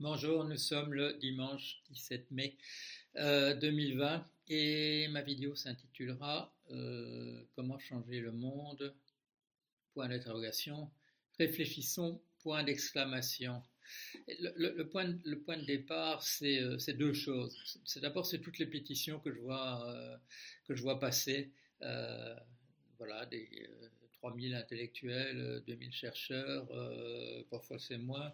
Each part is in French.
Bonjour, nous sommes le dimanche 17 mai 2020 et ma vidéo s'intitulera Comment changer le monde? Point d'interrogation. Réfléchissons, point d'exclamation. Le, point, de départ, c'est deux choses. D'abord c'est toutes les pétitions que je vois que je vois passer. voilà, des 3000 intellectuels, 2000 chercheurs, parfois c'est moins.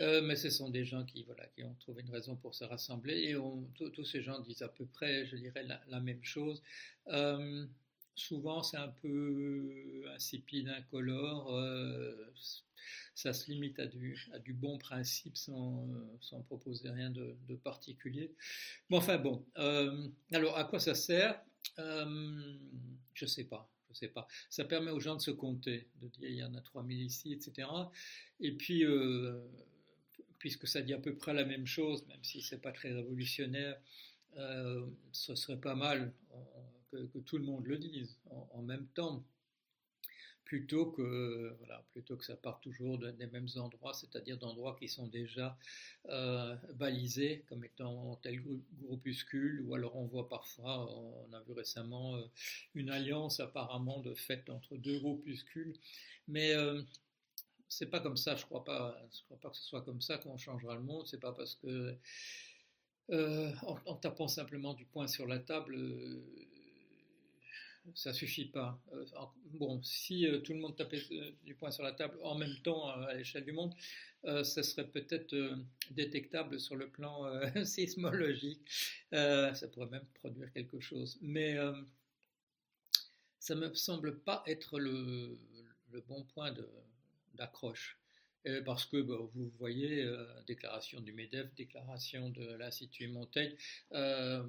Euh, mais ce sont des gens qui, voilà, qui ont trouvé une raison pour se rassembler et tous ces gens disent à peu près, je dirais, la, même chose. Euh, souvent, c'est un peu insipide, incolore. Euh, ça se limite à du, bon principe sans, proposer rien de, de, particulier. Mais enfin bon, alors à quoi ça sert? Je ne sais pas je sais pas. Ça permet aux gens de se compter, de dire il y en a 3000 ici, etc. Et puis, puisque ça dit à peu près la même chose, même si c'est pas très révolutionnaire, euh, ce serait pas mal que, tout le monde le dise en, même temps, plutôt que, plutôt que ça parte toujours des mêmes endroits, c'est-à-dire d'endroits qui sont déjà euh, balisés comme étant tel groupuscule, ou alors on voit parfois, on a vu récemment euh, une alliance apparemment de fait entre deux groupuscules, mais c'est pas comme ça, je crois pas. Je crois pas que ce soit comme ça qu'on changera le monde. C'est pas parce que euh, en, tapant simplement du poing sur la table, euh, ça suffit pas. Euh, bon, si tout le monde tapait du poing sur la table en même temps à l'échelle du monde, ça serait peut-être détectable sur le plan sismologique. ça pourrait même produire quelque chose. Mais ça me semble pas être le bon point de d'accroche. Parce que bah, vous voyez, euh, déclaration du MEDEF, déclaration de l'Institut Montaigne, euh,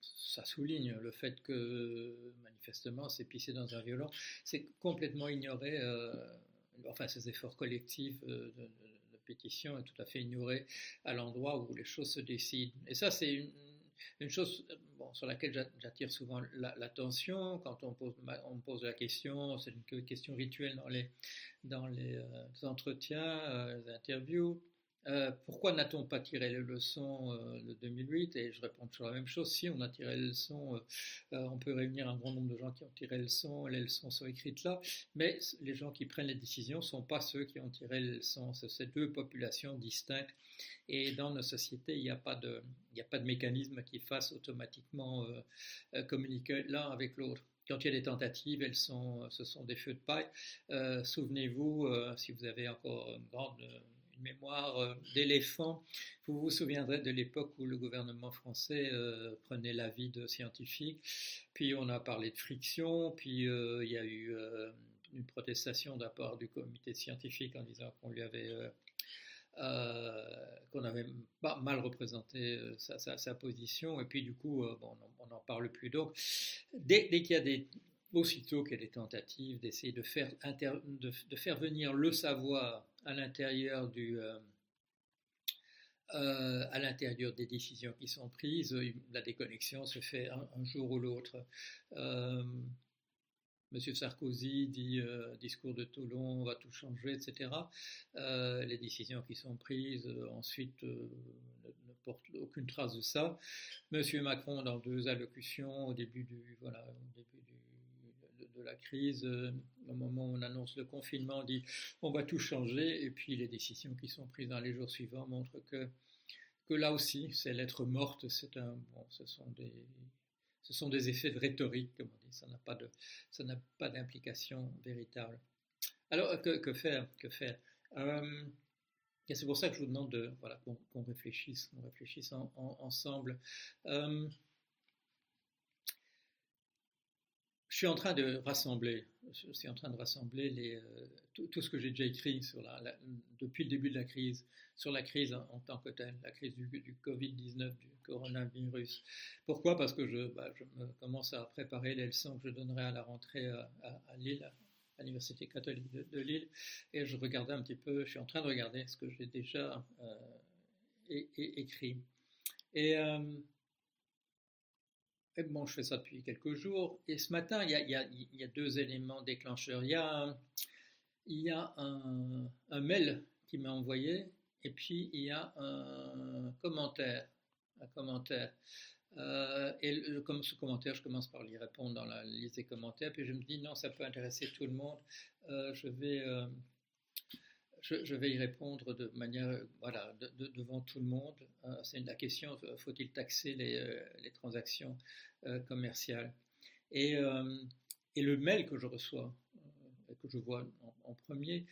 ça souligne le fait que manifestement c'est pissé dans un violon, c'est complètement ignoré, euh, enfin ces efforts collectifs de, pétition est tout à fait ignoré à l'endroit où les choses se décident. Et ça c'est une, une chose bon, sur laquelle j'attire souvent l'attention quand on pose, pose la question, c'est une question rituelle dans les, dans les, euh, entretiens, euh, les interviews. Euh, pourquoi n'a-t-on pas tiré les leçons de 2008 Et je réponds toujours la même chose. Si on a tiré les leçons, on peut réunir un grand nombre de gens qui ont tiré les leçons. Les leçons sont écrites là, mais les gens qui prennent les décisions ne sont pas ceux qui ont tiré les leçons. C'est deux populations distinctes. Et dans nos sociétés, il n'y a pas de mécanisme qui fasse automatiquement communiquer l'un avec l'autre quand il y a des tentatives, elles sont, ce sont des feux de paille. Souvenez-vous, si vous avez encore une grande mémoire euh, d'éléphant. Vous vous souviendrez de l'époque où le gouvernement français euh, prenait l'avis de scientifiques, puis on a parlé de friction, puis euh, il y a eu une protestation de la part du comité scientifique en disant qu'on lui avait qu'on avait mal représenté sa, position, et puis du coup, bon, on n'en parle plus. Donc, dès qu'il y a des, aussitôt qu'il y a des tentatives d'essayer de faire, de, faire venir le savoir à l'intérieur du euh, euh, à l'intérieur des décisions qui sont prises, la déconnexion se fait un, jour ou l'autre. Euh, Monsieur Sarkozy dit discours de Toulon, on va tout changer, etc. les décisions qui sont prises ensuite ne, portent aucune trace de ça. Monsieur Macron, dans deux allocutions au début du voilà, au début du de, la crise, euh, au moment où on annonce le confinement, on dit on va tout changer, et puis les décisions qui sont prises dans les jours suivants montrent que, que là aussi, c'est l'être morte, c'est un, bon, ce sont des, ce sont des effets de rhétorique, comme on ça n'a pas de, ça n'a pas d'implication véritable. Alors, que, faire, que faire? Euh, c'est pour ça que je vous demande de, voilà, qu'on, réfléchisse, qu'on réfléchisse ensemble. Euh, je suis en train de rassembler, je suis en train de rassembler euh, tout, ce que j'ai déjà écrit depuis le début de la crise, sur la crise en, tant que telle, la crise du, du Covid-19, du coronavirus. Pourquoi? Parce que je, bah, commence à préparer les leçons que je donnerai à la rentrée à, à, Lille, à l'Université catholique de, Lille, et je regardais un petit peu, je suis en train de regarder ce que j'ai déjà euh, écrit. Euh, bon, je fais ça depuis quelques jours. Et ce matin, il y a, deux éléments déclencheurs. Il y a, un, mail qui m'a envoyé et puis il y a un commentaire. Un commentaire. Euh, et comme ce commentaire, je commence par y répondre dans la liste des commentaires, puis je me dis non, ça peut intéresser tout le monde. Euh, je vais je, vais y répondre de manière, voilà, devant tout le monde. c'est la question faut-il taxer les, transactions commerciales? Et, le mail que je reçois, que je vois en premier,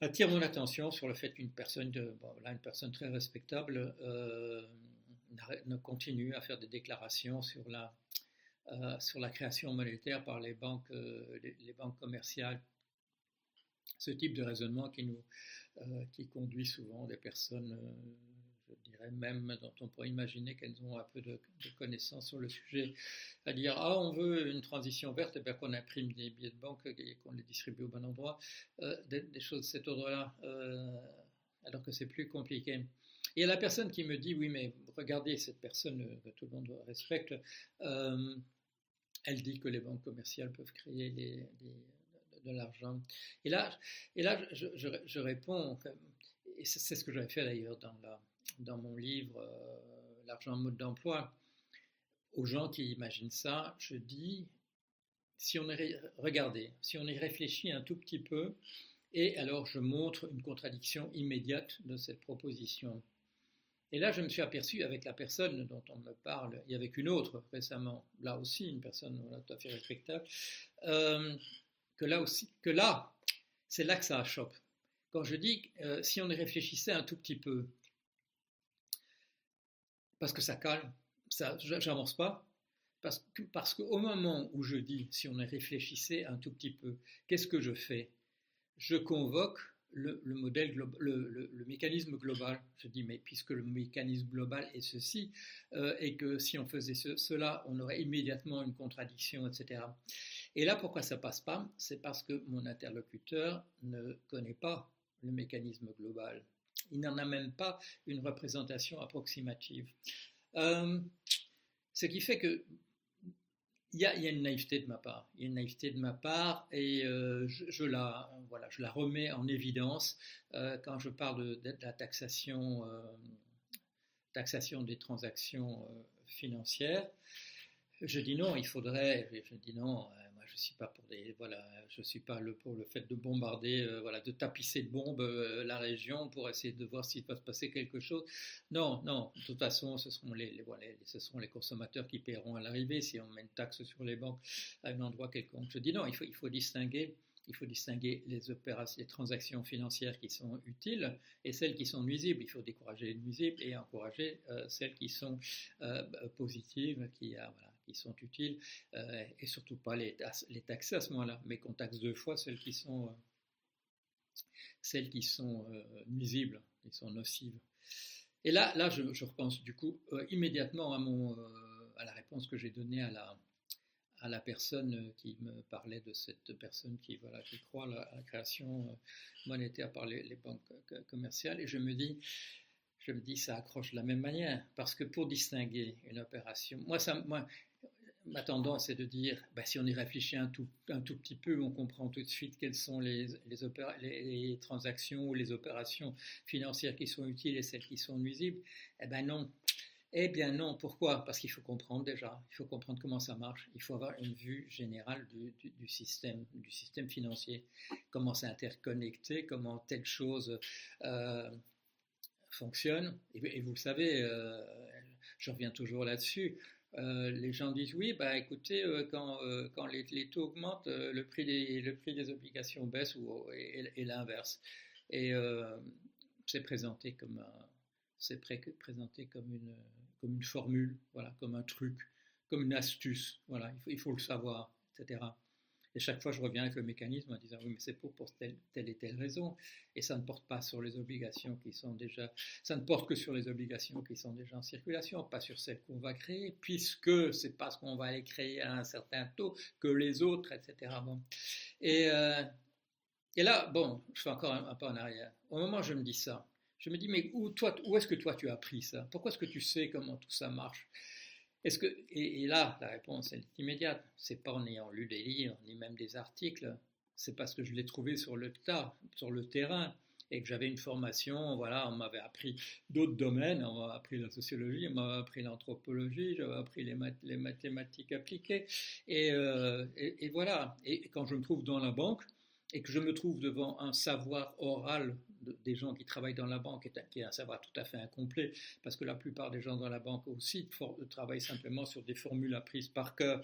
attire mon attention sur le fait qu'une personne, une personne très respectable, euh, ne continue à faire des déclarations sur la, euh, sur la création monétaire par les banques, euh, les, banques commerciales. Ce type de raisonnement qui, nous, qui conduit souvent des personnes je dirais même dont on pourrait imaginer qu'elles ont un peu de, connaissances sur le sujet, à dire ah on veut une transition verte, et eh bien qu'on imprime des billets de banque et qu'on les distribue au bon endroit, euh, des, choses de cet ordre-là, euh, alors que c'est plus compliqué. Et la personne qui me dit oui mais regardez cette personne que tout le monde respecte, euh, elle dit que les banques commerciales peuvent créer de l'argent. Et là, et là je, je réponds, et c'est ce que j'avais fait d'ailleurs dans dans mon livre euh, L'argent en mode d'emploi, aux gens qui imaginent ça, je dis, si on est, regardez, si on y réfléchit un tout petit peu, et alors je montre une contradiction immédiate de cette proposition. Et là, je me suis aperçu avec la personne dont on me parle, et avec une autre récemment, là aussi, une personne tout à fait respectable, euh, que là aussi, que là, c'est là que ça chope. Quand je dis, euh, si on y réfléchissait un tout petit peu, parce que ça calme, ça, j'avance pas, parce, que, parce qu'au moment où je dis, si on y réfléchissait un tout petit peu, qu'est-ce que je fais? Je convoque le, modèle, le, le, mécanisme global. Je dis, mais puisque le mécanisme global est ceci, euh, et que si on faisait cela, on aurait immédiatement une contradiction, etc. Et là, pourquoi ça passe pas? C'est parce que mon interlocuteur ne connaît pas le mécanisme global. Il n'en a même pas une représentation approximative. Euh, ce qui fait que il y, a, une naïveté de ma part. Il y a une naïveté de ma part et euh, je, la, voilà, je la remets en évidence euh, quand je parle de, la taxation, taxation des transactions financières. Je dis non, il faudrait, je dis non, suis pas pour des, voilà, je suis pas le, pour le fait de bombarder, euh, voilà, de tapisser de bombes euh, la région pour essayer de voir s'il va se passer quelque chose. Non, non. De toute façon, ce seront les, voilà, ce seront les consommateurs qui paieront à l'arrivée si on met une taxe sur les banques à un endroit quelconque. Je dis non, il faut, il faut distinguer il faut distinguer les opérations, les transactions financières qui sont utiles et celles qui sont nuisibles. Il faut décourager les nuisibles et encourager euh, celles qui sont positives, qui, voilà, qui sont utiles, euh, et surtout pas les, taxer à ce moment-là, mais qu'on taxe deux fois celles qui sont, euh, euh, nuisibles, qui sont nocives. Et là, là je, repense du coup immédiatement à, la réponse que j'ai donnée à la, à la personne qui me parlait de cette personne qui, voilà, qui croit à la, création monétaire par les, les, banques commerciales. Et je me dis, je me dis, ça accroche de la même manière, parce que pour distinguer une opération, moi, ça, moi ma tendance est de dire, bah, si on y réfléchit un tout, un tout petit peu, on comprend tout de suite quelles sont les, transactions ou les opérations financières qui sont utiles et celles qui sont nuisibles. Eh bien non. Eh bien non. Pourquoi? Parce qu'il faut comprendre déjà, il faut comprendre comment ça marche, il faut avoir une vue générale du, du, système, du système financier, comment c'est interconnecté, comment telle chose euh, fonctionne. Et, vous le savez, euh, je reviens toujours là-dessus. Euh, les gens disent oui, bah écoutez, euh, quand, euh, quand les, taux augmentent, le, prix des, le prix des obligations baisse ou, et, l'inverse. Et c'est présenté comme c'est présenté comme une, comme une formule, voilà, comme un truc, comme une astuce. Voilà, il faut, il faut le savoir, etc. Et chaque fois, je reviens avec le mécanisme en disant oui, mais c'est pour, pour telle, telle, et telle raison. Et ça ne porte pas sur les obligations qui sont déjà, ça ne porte que sur les obligations qui sont déjà en circulation, pas sur celles qu'on va créer, puisque c'est parce qu'on va les créer à un certain taux que les autres, etc. Euh, et là, bon, je fais encore un, pas en arrière. Au moment où je me dis ça, je me dis, mais où, où est-ce que toi tu as appris ça? Pourquoi est-ce que tu sais comment tout ça marche? Est-ce que, et, là, la réponse est immédiate. C'est pas en ayant lu des livres, ni même des articles. C'est parce que je l'ai trouvé sur le tas, sur le terrain. et que j'avais une formation, voilà, on m'avait appris d'autres domaines, on m'a appris la sociologie, on m'a appris l'anthropologie, j'avais appris les, mathématiques appliquées, euh, et, voilà. Et quand je me trouve dans la banque et que je me trouve devant un savoir oral des gens qui travaillent dans la banque, qui est un savoir tout à fait incomplet, parce que la plupart des gens dans la banque aussi travaillent simplement sur des formules apprises par cœur,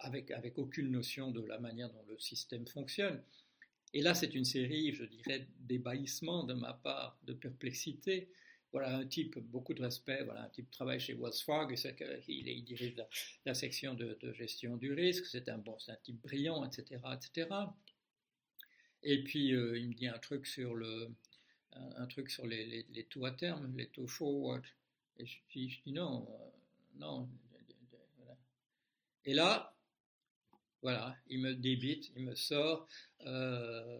avec, avec aucune notion de la manière dont le système fonctionne. Et là, c'est une série, je dirais, d'ébahissement de ma part, de perplexité. Voilà un type, beaucoup de respect, voilà un type travaille chez Wells Fargo, il, il, dirige la, section de, gestion du risque, c'est un, bon, un type brillant, etc. etc. Et puis, euh, il me dit un truc sur le, un, truc sur les, les, taux à terme, les taux forward. Et je, dis, non, euh, non. Et là, voilà, il me débite, il me sort euh,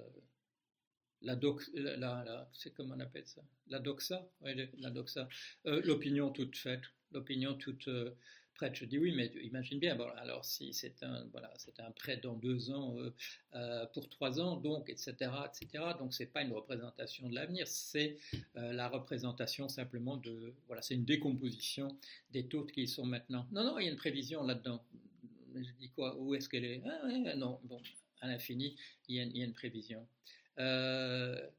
la, doc, la, c'est comment on appelle ça La doxa, la doxa, euh, l'opinion toute faite, l'opinion toute prête. Je dis oui, mais imagine bien, bon, alors si c'est un, voilà, c'est un prêt dans deux ans euh, euh, pour trois ans, donc, etc., etc., donc c'est pas une représentation de l'avenir, c'est euh, la représentation simplement de, voilà, c'est une décomposition des taux qui sont maintenant. Non, non, il y a une prévision là-dedans. Je dis quoi Où est-ce qu'elle est, ah, Non, bon, à l'infini, il, y a une prévision.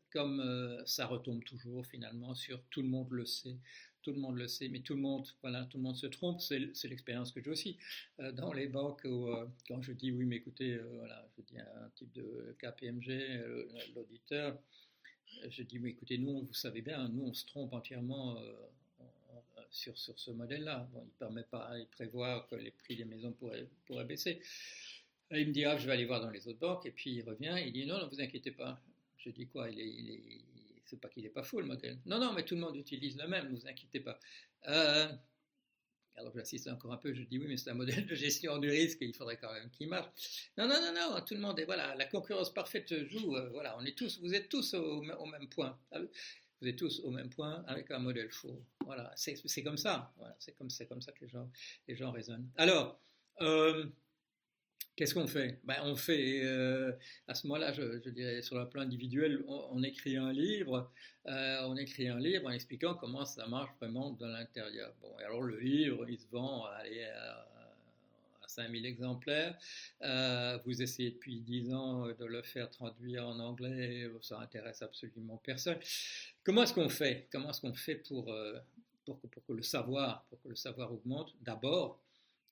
comme ça retombe toujours finalement sur tout le monde le sait, tout le monde le sait, mais tout le monde, voilà, tout le monde se trompe. C'est l'expérience que j'ai aussi euh, dans les banques où, euh, quand je dis oui, mais écoutez, euh, voilà, je dis un type de KPMG, l'auditeur, je dis oui, écoutez, nous, vous savez bien, nous, on se trompe entièrement sur, sur ce modèle-là. Bon, il ne permet pas, il prévoit que les prix des maisons pourraient, pourraient baisser. Il me dit, ah, je vais aller voir dans les autres banques, et puis il revient, il dit, non, ne vous inquiétez pas. Je dis quoi, il est c'est pas qu'il n'est pas fou le modèle. Non, non, mais tout le monde utilise le même, ne vous inquiétez pas. Euh, alors j'assiste encore un peu, je dis oui, mais c'est un modèle de gestion du risque, il faudrait quand même qu'il marche. Non, non, non, non, tout le monde est, voilà, la concurrence parfaite joue, euh, voilà, on est tous, vous êtes tous au, même point. Ah vous êtes tous au même point avec un modèle faux. Voilà, c'est comme ça, voilà, c'est comme, comme ça que les gens, les gens raisonnent. Alors, euh, Qu'est-ce qu'on fait? Ben, On fait, euh, à ce moment-là, je, dirais, sur le plan individuel, on, écrit un livre, euh, on écrit un livre en expliquant comment ça marche vraiment de l'intérieur. Bon, alors le livre, il se vend allez, à, 5000 exemplaires. Euh, vous essayez depuis 10 ans de le faire traduire en anglais, ça intéresse absolument personne. Comment est-ce qu'on fait? Comment est-ce qu'on fait pour, pour, pour que le savoir, pour que le savoir augmente? D'abord,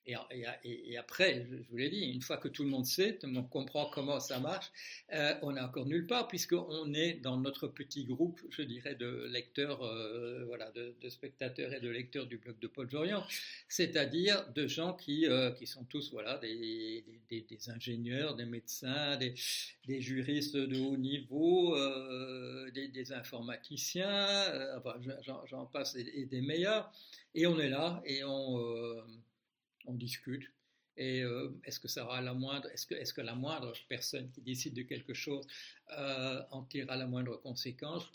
et, après, je, vous l'ai dit, une fois que tout le monde sait, tout le monde comprend comment ça marche, euh, on n'est encore nulle part puisqu'on est dans notre petit groupe, je dirais, de lecteurs, euh, voilà, de, spectateurs et de lecteurs du blog de Paul Jorian, c'est-à-dire de gens qui, euh, qui sont tous voilà, des, des, ingénieurs, des médecins, des, juristes de haut niveau, des, informaticiens, enfin, j'en passe, et, des meilleurs. Et on est là et on on discute. Et euh, est-ce que ça aura la moindre, est-ce que, la moindre personne qui décide de quelque chose euh, en tirera la moindre conséquence?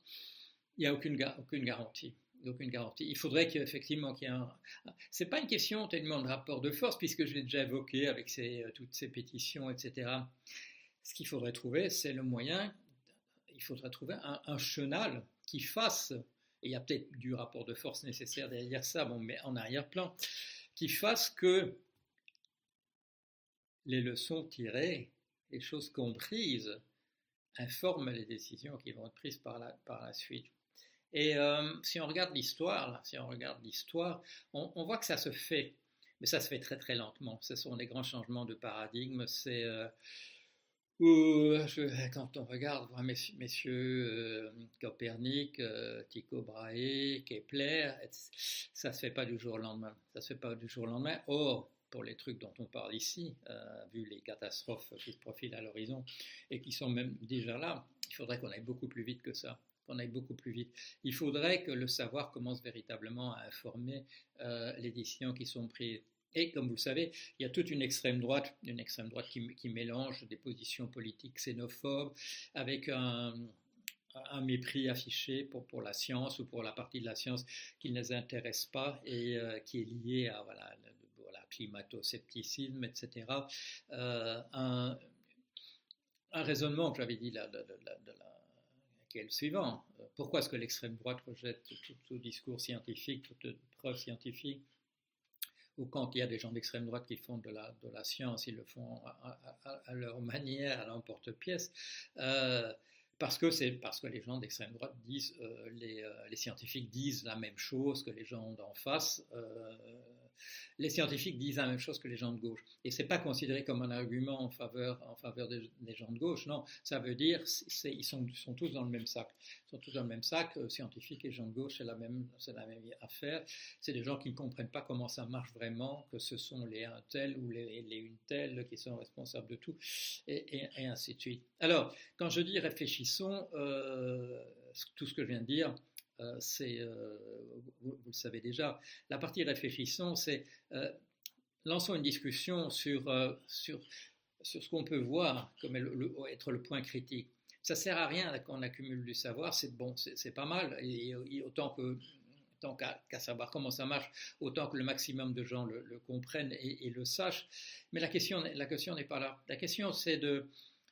Il n'y a aucune, garantie. Aucune garantie. Il faudrait qu'effectivement qu'il y ait un. C'est pas une question tellement de rapport de force, puisque je l'ai déjà évoqué avec euh, toutes ces pétitions, etc. Ce qu'il faudrait trouver, c'est le moyen. Il faudrait trouver un, un chenal qui fasse. Et il y a peut-être du rapport de force nécessaire derrière ça, bon, mais en arrière-plan qui fasse que les leçons tirées, les choses comprises, informent les décisions qui vont être prises par la, par la suite. Et euh, si on regarde l'histoire, si on regarde l'histoire, on, voit que ça se fait, mais ça se fait très très lentement. Ce sont des grands changements de paradigme. C'est euh, quand on regarde messieurs, euh, Copernic, euh, Tycho Brahe, Kepler, ça se fait pas du jour au lendemain. Ça se fait pas du jour au lendemain. Or, pour les trucs dont on parle ici, euh, vu les catastrophes qui se profilent à l'horizon et qui sont même déjà là, il faudrait qu'on aille beaucoup plus vite que ça aille beaucoup plus vite. Il faudrait que le savoir commence véritablement à informer les décisions qui sont prises. Et comme vous le savez, il y a toute une extrême droite, une extrême droite qui, mélange des positions politiques xénophobes avec un, mépris affiché pour, pour, la science ou pour la partie de la science qui ne les intéresse pas et euh, qui est lié à voilà, voilà climato-scepticisme, etc. Euh, un, raisonnement que j'avais dit là, de, qui est le suivant. Pourquoi est-ce que l'extrême droite rejette tout, discours scientifique, toute preuve scientifique? Ou quand il y a des gens d'extrême droite qui font de la, de la science, ils le font à, leur manière, à l'emporte-pièce. Euh, parce que c'est parce que les gens d'extrême droite disent, euh, les, euh, les, scientifiques disent la même chose que les gens d'en face les scientifiques disent la même chose que les gens de gauche. Et c'est pas considéré comme un argument en faveur, en faveur des, gens de gauche, non. Ça veut dire, ils sont, tous dans le même sac. Ils sont tous dans le même sac, euh, scientifiques et gens de gauche, c'est la même, même affaire. C'est des gens qui ne comprennent pas comment ça marche vraiment, que ce sont les un tel ou les, une telle qui sont responsables de tout, et, ainsi de suite. Alors, quand je dis réfléchissons, euh, tout ce que je viens de dire, c'est, euh, vous, le savez déjà, la partie réfléchissons, c'est euh, lançons une discussion sur, sur, sur ce qu'on peut voir comme être le point critique. Ça sert à rien qu'on accumule du savoir, c'est bon, c'est pas mal, et, autant que tant qu'à savoir comment ça marche, autant que le maximum de gens le, comprennent et, et, le sachent. Mais la question, la question n'est pas là. La question, c'est de,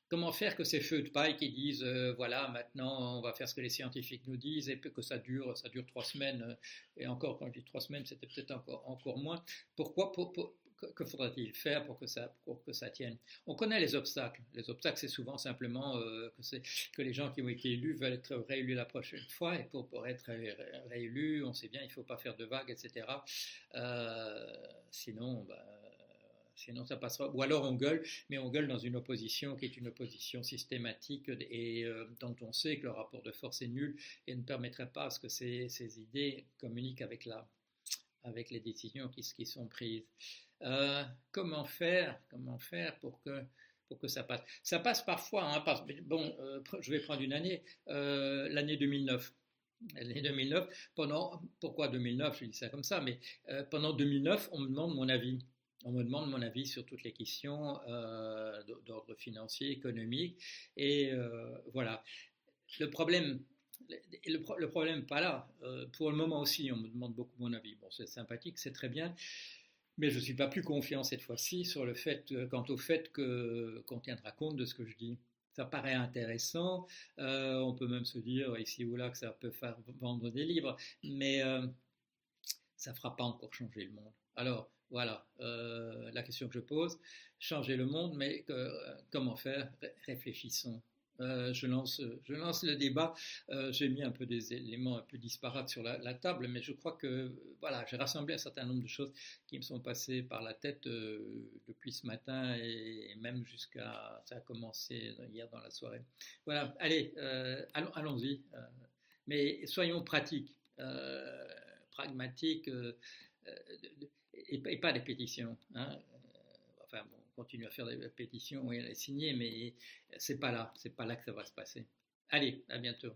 Comment faire que ces feux de paille qui disent euh, voilà maintenant on va faire ce que les scientifiques nous disent et que ça dure ça dure trois semaines euh, et encore quand je dis trois semaines c'était peut-être encore encore moins. Pourquoi que faudrait-il faire pour que ça pour que ça tienne? On connaît les obstacles. Les obstacles c'est souvent simplement euh, que que les gens qui ont été élus veulent être réélus la prochaine fois et pour, pour être réélus on sait bien il faut pas faire de vagues etc. sinon bah, sinon ça passera. Ou alors on gueule, mais on gueule dans une opposition qui est une opposition systématique et euh, dont on sait que le rapport de force est nul et ne permettrait pas à ce que ces, idées communiquent avec, la, avec les décisions qui, qui sont prises. Euh, comment faire Comment faire pour que pour que ça passe? Ça passe parfois, hein, bon, euh, je vais prendre une année, l'année 2009. L'année 2009, pendant, pourquoi 2009, je dis ça comme ça, mais pendant 2009, on me demande mon avis on me demande mon avis sur toutes les questions euh, d'ordre financier, économique. Et euh, voilà. Le problème, le, problème pas là. Euh, pour le moment aussi, on me demande beaucoup mon avis. Bon, c'est sympathique, c'est très bien. Mais je ne suis pas plus confiant cette fois-ci sur le fait, quant au fait qu'on tiendra compte de ce que je dis. Ça paraît intéressant. on peut même se dire ici ou là que ça peut faire vendre des livres, mais ça ne fera pas encore changer le monde. Alors, voilà euh, la question que je pose. Changer le monde, mais euh, comment faire? Réfléchissons. Euh, je, lance, je lance le débat. j'ai mis un peu des éléments un peu disparates sur la, table, mais je crois que voilà, j'ai rassemblé un certain nombre de choses qui me sont passées par la tête depuis ce matin et, même jusqu'à ça a commencé hier dans la soirée. Voilà, allez, allons, allons-y. mais soyons pratiques, pragmatiques et, pas des pétitions. Hein. Euh, enfin, on continue à faire des pétitions et à les signer, mais c'est pas là, c'est pas là que ça va se passer. Allez, à bientôt.